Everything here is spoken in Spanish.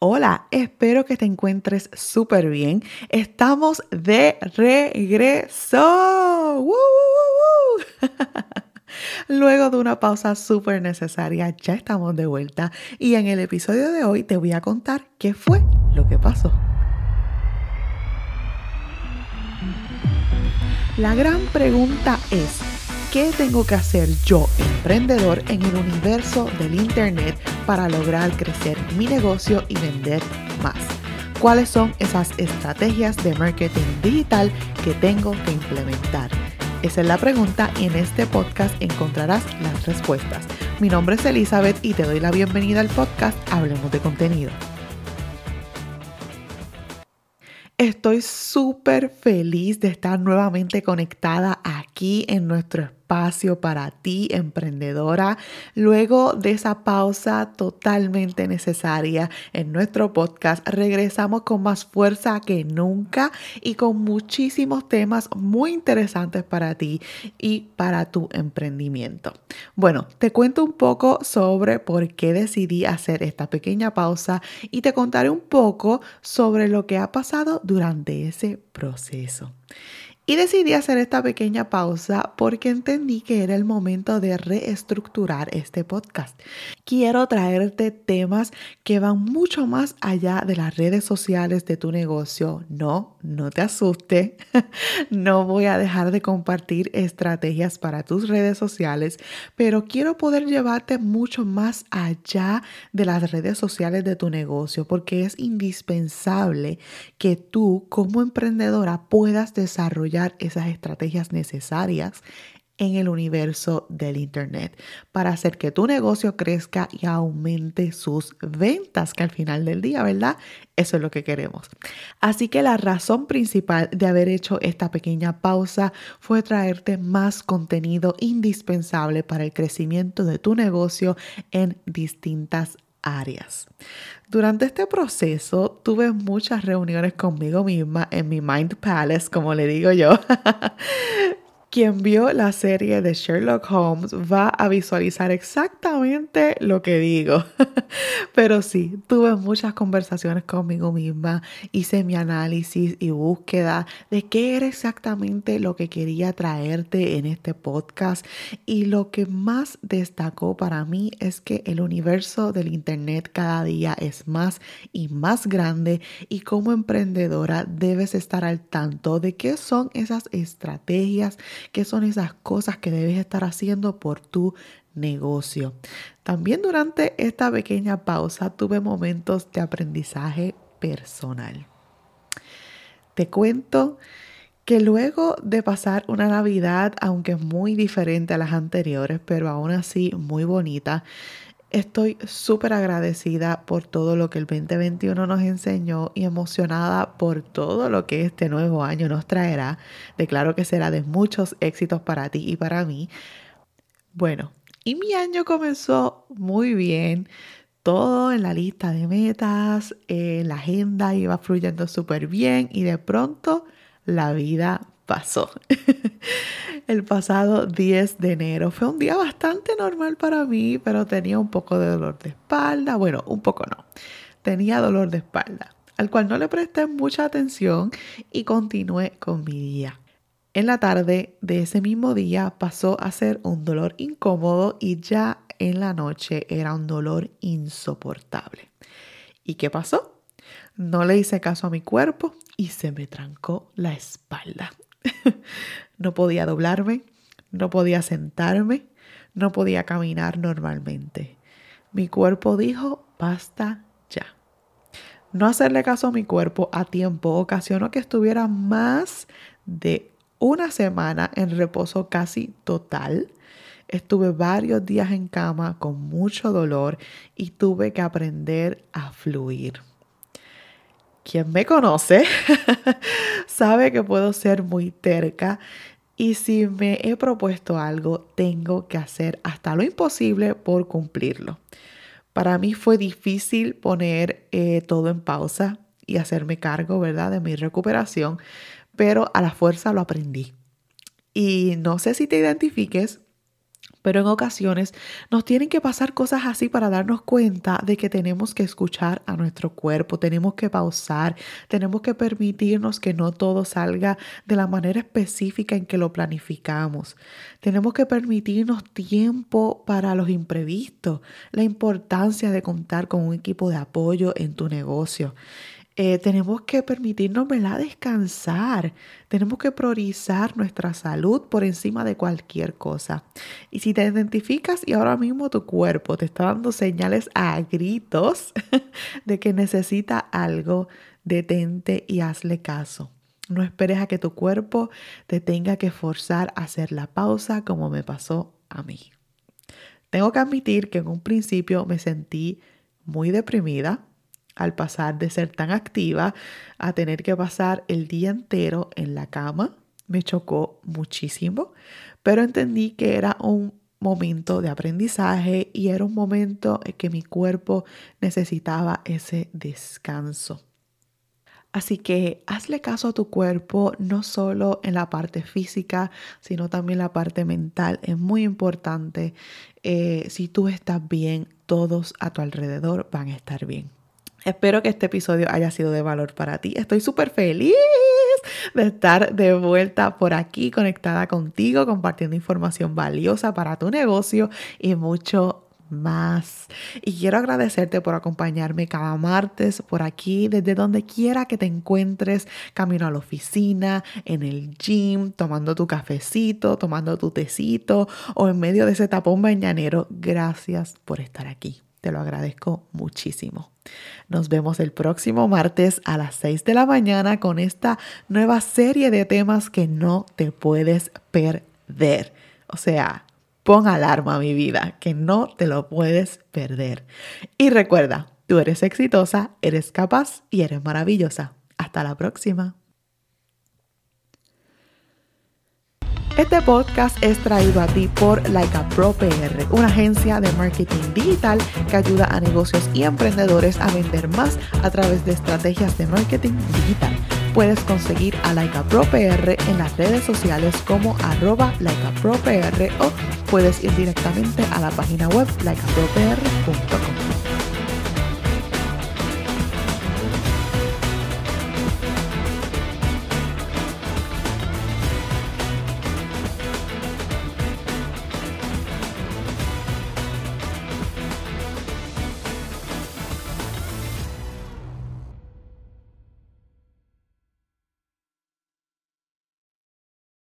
Hola, espero que te encuentres súper bien. Estamos de regreso. ¡Woo, Luego de una pausa súper necesaria, ya estamos de vuelta y en el episodio de hoy te voy a contar qué fue lo que pasó. La gran pregunta es, ¿qué tengo que hacer yo, emprendedor, en el universo del Internet para lograr crecer mi negocio y vender más? ¿Cuáles son esas estrategias de marketing digital que tengo que implementar? Esa es la pregunta y en este podcast encontrarás las respuestas. Mi nombre es Elizabeth y te doy la bienvenida al podcast Hablemos de contenido. Estoy súper feliz de estar nuevamente conectada aquí en nuestro espacio espacio para ti, emprendedora, luego de esa pausa totalmente necesaria en nuestro podcast, regresamos con más fuerza que nunca y con muchísimos temas muy interesantes para ti y para tu emprendimiento. Bueno, te cuento un poco sobre por qué decidí hacer esta pequeña pausa y te contaré un poco sobre lo que ha pasado durante ese proceso. Y decidí hacer esta pequeña pausa porque entendí que era el momento de reestructurar este podcast. Quiero traerte temas que van mucho más allá de las redes sociales de tu negocio. No, no te asuste. no voy a dejar de compartir estrategias para tus redes sociales, pero quiero poder llevarte mucho más allá de las redes sociales de tu negocio porque es indispensable que tú como emprendedora puedas desarrollar esas estrategias necesarias en el universo del Internet para hacer que tu negocio crezca y aumente sus ventas, que al final del día, ¿verdad? Eso es lo que queremos. Así que la razón principal de haber hecho esta pequeña pausa fue traerte más contenido indispensable para el crecimiento de tu negocio en distintas Durante este proceso tuve muchas reuniones conmigo misma en mi Mind Palace, como le digo yo, Quien vio la serie de Sherlock Holmes va a visualizar exactamente lo que digo. Pero sí, tuve muchas conversaciones conmigo misma, hice mi análisis y búsqueda de qué era exactamente lo que quería traerte en este podcast. Y lo que más destacó para mí es que el universo del Internet cada día es más y más grande y como emprendedora debes estar al tanto de qué son esas estrategias qué son esas cosas que debes estar haciendo por tu negocio. También durante esta pequeña pausa tuve momentos de aprendizaje personal. Te cuento que luego de pasar una Navidad, aunque muy diferente a las anteriores, pero aún así muy bonita, Estoy súper agradecida por todo lo que el 2021 nos enseñó y emocionada por todo lo que este nuevo año nos traerá. Declaro que será de muchos éxitos para ti y para mí. Bueno, y mi año comenzó muy bien. Todo en la lista de metas, eh, la agenda iba fluyendo súper bien y de pronto la vida pasó. el pasado 10 de enero. Fue un día bastante normal para mí, pero tenía un poco de dolor de espalda. Bueno, un poco no. Tenía dolor de espalda, al cual no le presté mucha atención y continué con mi día. En la tarde de ese mismo día pasó a ser un dolor incómodo y ya en la noche era un dolor insoportable. ¿Y qué pasó? No le hice caso a mi cuerpo y se me trancó la espalda. no podía doblarme, no podía sentarme, no podía caminar normalmente. Mi cuerpo dijo, basta ya. No hacerle caso a mi cuerpo a tiempo ocasionó que estuviera más de una semana en reposo casi total. Estuve varios días en cama con mucho dolor y tuve que aprender a fluir quien me conoce sabe que puedo ser muy terca y si me he propuesto algo, tengo que hacer hasta lo imposible por cumplirlo. Para mí fue difícil poner eh, todo en pausa y hacerme cargo, ¿verdad?, de mi recuperación, pero a la fuerza lo aprendí. Y no sé si te identifiques, Pero en ocasiones nos tienen que pasar cosas así para darnos cuenta de que tenemos que escuchar a nuestro cuerpo, tenemos que pausar, tenemos que permitirnos que no todo salga de la manera específica en que lo planificamos. Tenemos que permitirnos tiempo para los imprevistos, la importancia de contar con un equipo de apoyo en tu negocio. Eh, tenemos que permitirnos ¿verdad? descansar, tenemos que priorizar nuestra salud por encima de cualquier cosa. Y si te identificas y ahora mismo tu cuerpo te está dando señales a gritos de que necesita algo, detente y hazle caso. No esperes a que tu cuerpo te tenga que forzar a hacer la pausa como me pasó a mí. Tengo que admitir que en un principio me sentí muy deprimida al pasar de ser tan activa a tener que pasar el día entero en la cama. Me chocó muchísimo, pero entendí que era un momento de aprendizaje y era un momento en que mi cuerpo necesitaba ese descanso. Así que hazle caso a tu cuerpo, no solo en la parte física, sino también la parte mental. Es muy importante. Eh, si tú estás bien, todos a tu alrededor van a estar bien. Espero que este episodio haya sido de valor para ti. Estoy súper feliz de estar de vuelta por aquí conectada contigo, compartiendo información valiosa para tu negocio y mucho más. Y quiero agradecerte por acompañarme cada martes por aquí, desde donde quiera que te encuentres, camino a la oficina, en el gym, tomando tu cafecito, tomando tu tecito o en medio de ese tapón bañanero. Gracias por estar aquí. Te lo agradezco muchísimo. Nos vemos el próximo martes a las 6 de la mañana con esta nueva serie de temas que no te puedes perder. O sea, pon alarma mi vida, que no te lo puedes perder. Y recuerda, tú eres exitosa, eres capaz y eres maravillosa. Hasta la próxima. Este podcast es traído a ti por Laika Pro PR, una agencia de marketing digital que ayuda a negocios y emprendedores a vender más a través de estrategias de marketing digital. Puedes conseguir a Laika Pro PR en las redes sociales como arroba PR o puedes ir directamente a la página web laicapropr.com.